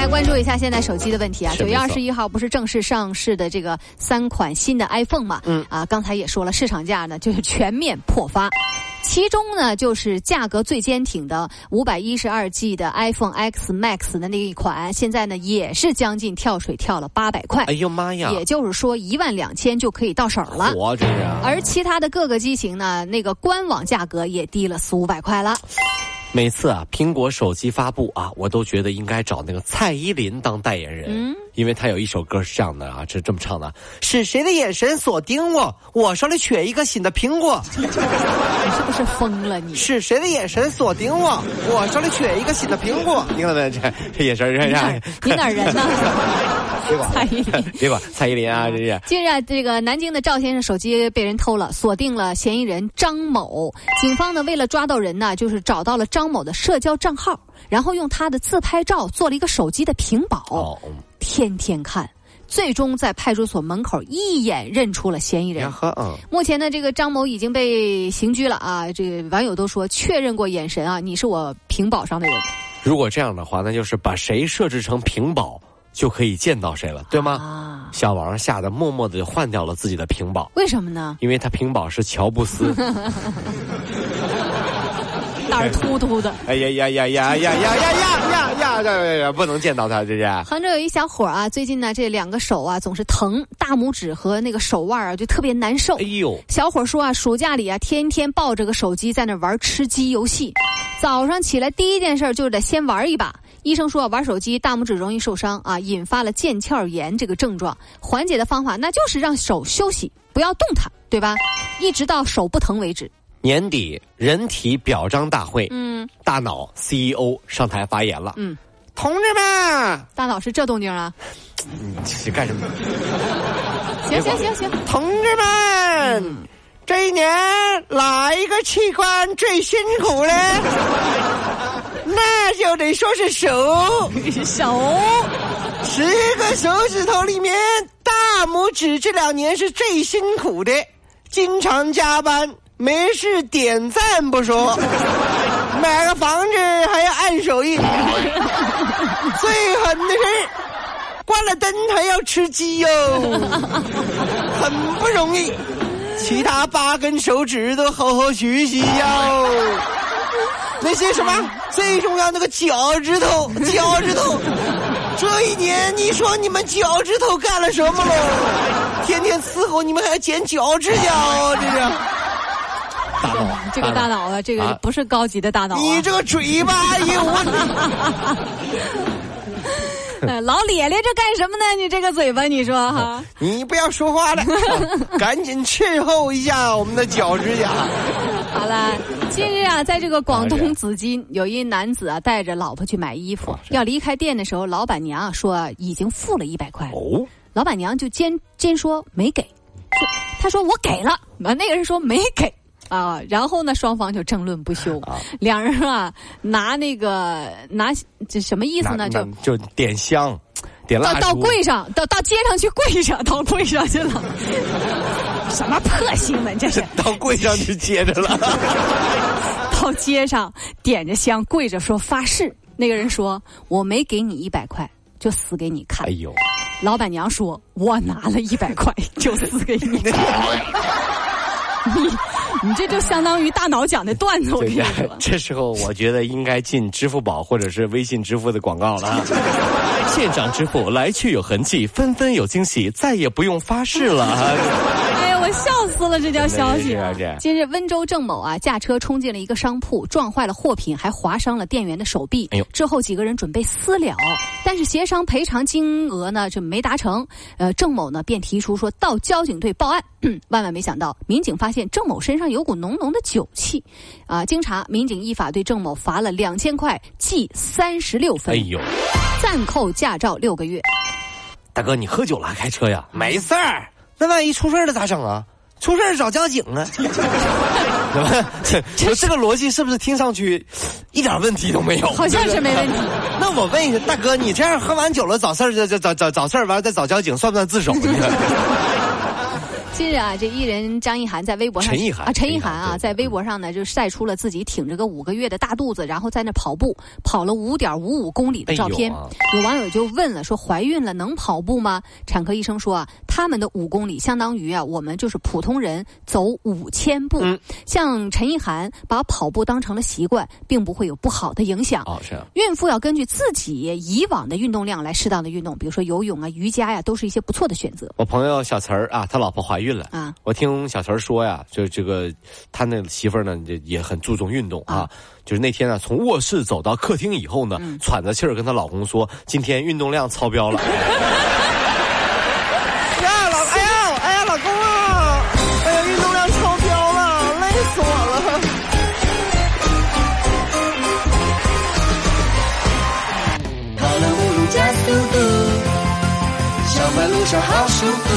来关注一下现在手机的问题啊。九月二十一号不是正式上市的这个三款新的 iPhone 嘛？嗯啊，刚才也说了，市场价呢就是全面破发。其中呢，就是价格最坚挺的五百一十二 G 的 iPhone X Max 的那一款，现在呢也是将近跳水跳了八百块，哎呦妈呀！也就是说一万两千就可以到手了。我这是啊。而其他的各个机型呢，那个官网价格也低了四五百块了。每次啊，苹果手机发布啊，我都觉得应该找那个蔡依林当代言人，因为他有一首歌是这样的啊，是这么唱的：是谁的眼神锁定我？我手里缺一个新的苹果。你是不是疯了你？是谁的眼神锁定我？我手里缺一个新的苹果。你看没？这这眼神，这你哪儿你哪人呢？别管蔡依林。别管蔡依林啊，这是。近日啊，这个南京的赵先生手机被人偷了，锁定了嫌疑人张某。警方呢，为了抓到人呢，就是找到了张某的社交账号，然后用他的自拍照做了一个手机的屏保，哦，天天看，最终在派出所门口一眼认出了嫌疑人目前呢，这个张某已经被刑拘了啊。这个网友都说确认过眼神啊，你是我屏保上的人如果这样的话，那就是把谁设置成屏保，就可以见到谁了，对吗？啊？小王吓得默默的就换掉了自己的屏保，为什么呢？因为他屏保是乔布斯。胆儿突突的。哎呀呀呀呀呀呀呀呀呀不能见到他，这是。杭州有一小伙啊，最近呢这两个手啊总是疼，大拇指和那个手腕啊就特别难受哎。呦，小伙说啊，暑假里啊天天抱着个手机在那玩吃鸡游戏，早上起来第一件事儿就得先玩一把。医生说啊玩手机大拇指容易受伤啊，引发了腱鞘炎这个症状。缓解的方法那就是让手休息，不要动它，对吧？一直到手不疼为止。年底人体表彰大会，嗯大脑 CEO 上台发言了。嗯，同志们，大老师这动静啊？你这干什么？行行行行，同志们，这一年哪一个器官最辛苦呢？那就得说是手。手十个手指头里面，大拇指这两年是最辛苦的，经常加班，没事点赞不说，买个房子还要按手印，最狠的是关了灯还要吃鸡哟，很不容易。其他八根手指都好好学习哟。那些什么最重要那个脚趾头，脚趾头，这一年你说你们脚趾头干了什么喽？天天伺候你们还要剪脚趾甲哦，这是。大脑，这个大脑啊，这个啊不是高级的大脑、啊。你这个嘴巴，哎呦我，哎 老咧咧这干什么呢？你这个嘴巴，你说哈？你不要说话了，赶紧伺候一下我们的脚趾甲。好了，近日啊，在这个广东紫金，有一男子啊带着老婆去买衣服，要离开店的时候，老板娘啊说啊已经付了一百块，哦，老板娘就坚坚说没给，说他说我给了，完那个人说没给。啊，然后呢，双方就争论不休，两人啊拿那个拿这什么意思呢？就就点香，点蜡烛，到到柜上，到到街上去跪上，到柜上去了。什么破新闻这是？到柜上去接着了。到街上点着香跪着说发誓。那个人说我没给你一百块，就死给你看哎。呦，老板娘说我拿了一百块，就死给你看。你你这就相当于大脑讲的段子，我跟你说，。这时候我觉得应该进支付宝或者是微信支付的广告了啊。现场支付来去有痕迹，纷纷有惊喜，再也不用发誓了。哎呀，我笑死了！这条消息、今日温州郑某啊驾车冲进了一个商铺，撞坏了货品，还划伤了店员的手臂。哎呦之后几个人准备私了，但是协商赔偿金额呢就没达成。呃，郑某呢便提出说到交警队报案。万万没想到，民警发现郑某身上有股浓浓的酒气。啊、经查，民警依法对郑某罚了两千块，记三十六分。哎呦，暂扣驾照六个月。大哥，你喝酒了还开车呀？没事儿，那万一出事了咋整啊？出事找交警啊？怎么？这这个逻辑是不是听上去一点问题都没有？好像是没问题。那我问一下，大哥，你这样喝完酒了找事儿，这这找找找事儿完了再找交警，算不算自首？近日啊，这艺人张意涵在微博上，陈意涵啊，陈意涵啊，在微博上呢就晒出了自己挺着个五个月的大肚子，然后在那跑步，跑了五点五五公里的照片。有网友就问了，说怀孕了能跑步吗？产科医生说啊，他们的五公里相当于啊，我们就是普通人走五千步。像陈意涵把跑步当成了习惯，并不会有不好的影响。哦，是。啊孕妇要根据自己以往的运动量来适当的运动，比如说游泳啊、瑜伽呀，都是一些不错的选择。我朋友小词儿啊，他老婆怀孕。了啊！我听小陈说呀，就这个他那媳妇儿呢，也也很注重运动啊。就是那天呢，从卧室走到客厅以后呢，喘着气儿跟她老公说：“今天运动量超标了。”呀，老哎呀哎呀，老公啊！哎呀，运动量超标了，累死我了。跑了五路加速度，小马路上好舒服。